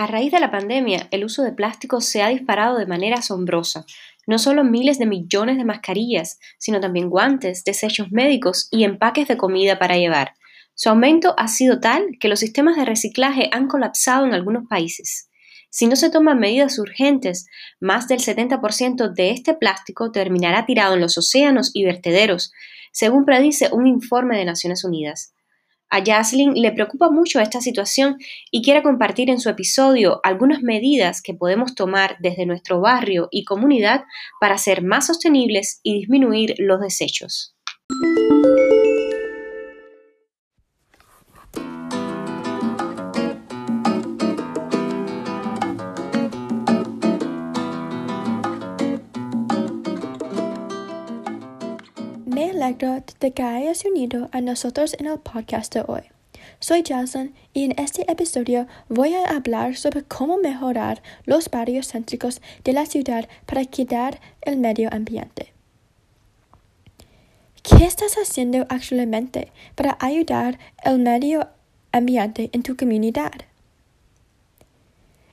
A raíz de la pandemia, el uso de plástico se ha disparado de manera asombrosa. No solo miles de millones de mascarillas, sino también guantes, desechos médicos y empaques de comida para llevar. Su aumento ha sido tal que los sistemas de reciclaje han colapsado en algunos países. Si no se toman medidas urgentes, más del 70% de este plástico terminará tirado en los océanos y vertederos, según predice un informe de Naciones Unidas. A Jaslyn le preocupa mucho esta situación y quiere compartir en su episodio algunas medidas que podemos tomar desde nuestro barrio y comunidad para ser más sostenibles y disminuir los desechos. Me alegro de que hayas unido a nosotros en el podcast de hoy. Soy Jason y en este episodio voy a hablar sobre cómo mejorar los barrios céntricos de la ciudad para cuidar el medio ambiente. ¿Qué estás haciendo actualmente para ayudar el medio ambiente en tu comunidad?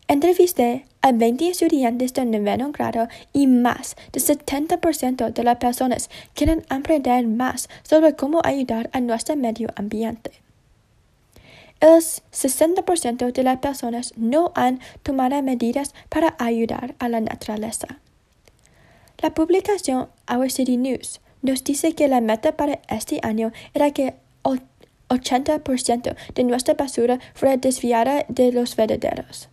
Entrevisté a 20 estudiantes de noveno grado y más de 70% de las personas quieren aprender más sobre cómo ayudar a nuestro medio ambiente. El 60% de las personas no han tomado medidas para ayudar a la naturaleza. La publicación Our City News nos dice que la meta para este año era que 80% de nuestra basura fuera desviada de los vertederos.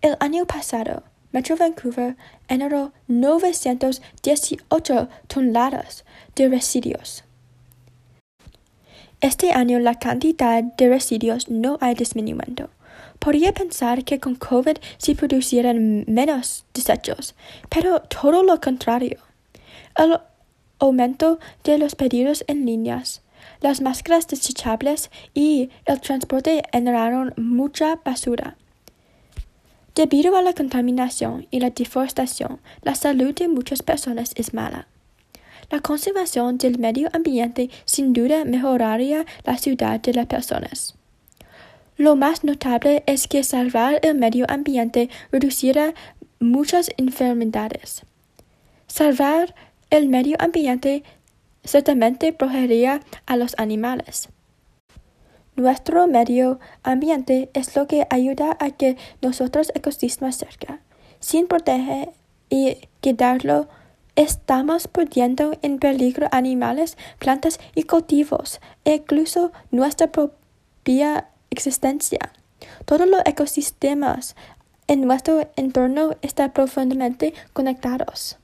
El año pasado, Metro Vancouver generó 918 toneladas de residuos. Este año la cantidad de residuos no ha disminuido. Podría pensar que con COVID se producieran menos desechos, pero todo lo contrario. El aumento de los pedidos en líneas, las máscaras desechables y el transporte generaron mucha basura. Debido a la contaminación y la deforestación, la salud de muchas personas es mala. La conservación del medio ambiente sin duda mejoraría la ciudad de las personas. Lo más notable es que salvar el medio ambiente reducirá muchas enfermedades. Salvar el medio ambiente ciertamente protegería a los animales. Nuestro medio ambiente es lo que ayuda a que nosotros ecosistemas cerca. Sin proteger y quedarlo, estamos poniendo en peligro animales, plantas y cultivos, e incluso nuestra propia existencia. Todos los ecosistemas en nuestro entorno están profundamente conectados.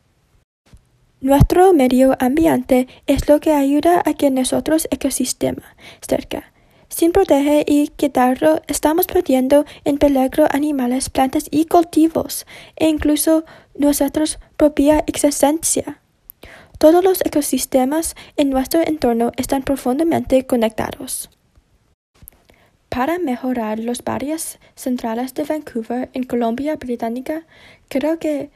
Nuestro medio ambiente es lo que ayuda a que nosotros ecosistema cerca sin proteger y quitarlo, estamos perdiendo en peligro animales, plantas y cultivos, e incluso nuestra propia existencia. Todos los ecosistemas en nuestro entorno están profundamente conectados. Para mejorar los barrios centrales de Vancouver en Colombia Británica, creo que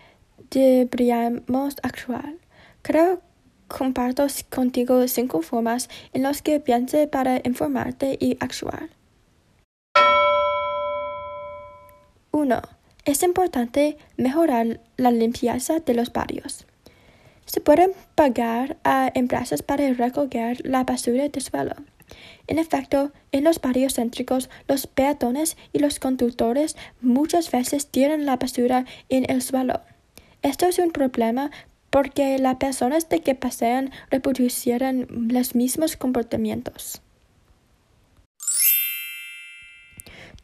deberíamos actuar. Creo comparto contigo cinco formas en las que piense para informarte y actuar. 1. Es importante mejorar la limpieza de los barrios. Se pueden pagar a empresas para recoger la basura de suelo. En efecto, en los barrios céntricos, los peatones y los conductores muchas veces tiran la basura en el suelo. Esto es un problema porque las personas de que pasean reproducieran los mismos comportamientos.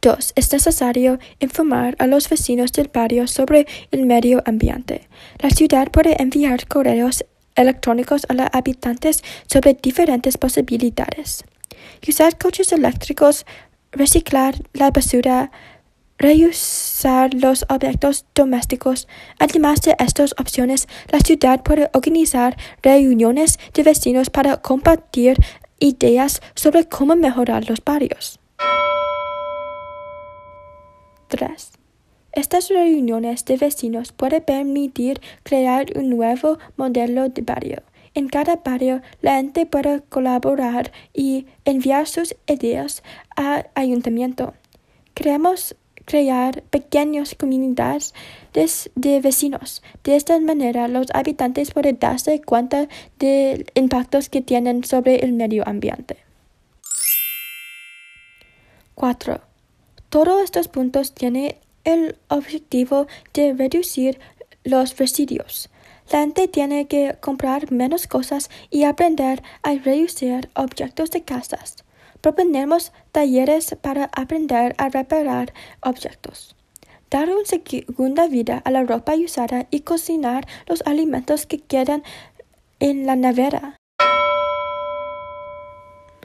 2. Es necesario informar a los vecinos del barrio sobre el medio ambiente. La ciudad puede enviar correos electrónicos a los habitantes sobre diferentes posibilidades. Usar coches eléctricos, reciclar la basura, reusar los objetos domésticos. Además de estas opciones, la ciudad puede organizar reuniones de vecinos para compartir ideas sobre cómo mejorar los barrios. 3. Estas reuniones de vecinos pueden permitir crear un nuevo modelo de barrio. En cada barrio, la gente puede colaborar y enviar sus ideas al ayuntamiento. Creemos crear pequeñas comunidades de vecinos. De esta manera, los habitantes pueden darse cuenta de impactos que tienen sobre el medio ambiente. 4. Todos estos puntos tienen el objetivo de reducir los residuos. La gente tiene que comprar menos cosas y aprender a reducir objetos de casas. Proponemos talleres para aprender a reparar objetos. Dar una segunda vida a la ropa usada y cocinar los alimentos que quedan en la nevera.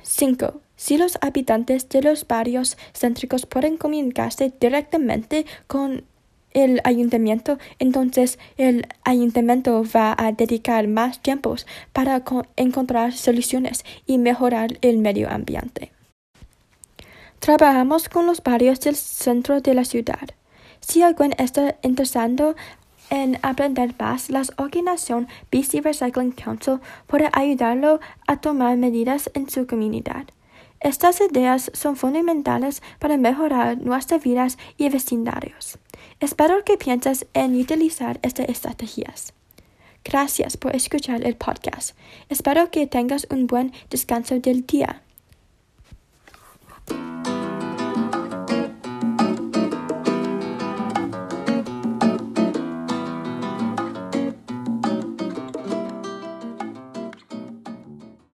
5. Si los habitantes de los barrios céntricos pueden comunicarse directamente con el ayuntamiento, entonces el ayuntamiento va a dedicar más tiempos para encontrar soluciones y mejorar el medio ambiente. Trabajamos con los barrios del centro de la ciudad. Si alguien está interesado en aprender más, la organización BC Recycling Council puede ayudarlo a tomar medidas en su comunidad. Estas ideas son fundamentales para mejorar nuestras vidas y vecindarios. Espero que pienses en utilizar estas estrategias. Gracias por escuchar el podcast. Espero que tengas un buen descanso del día.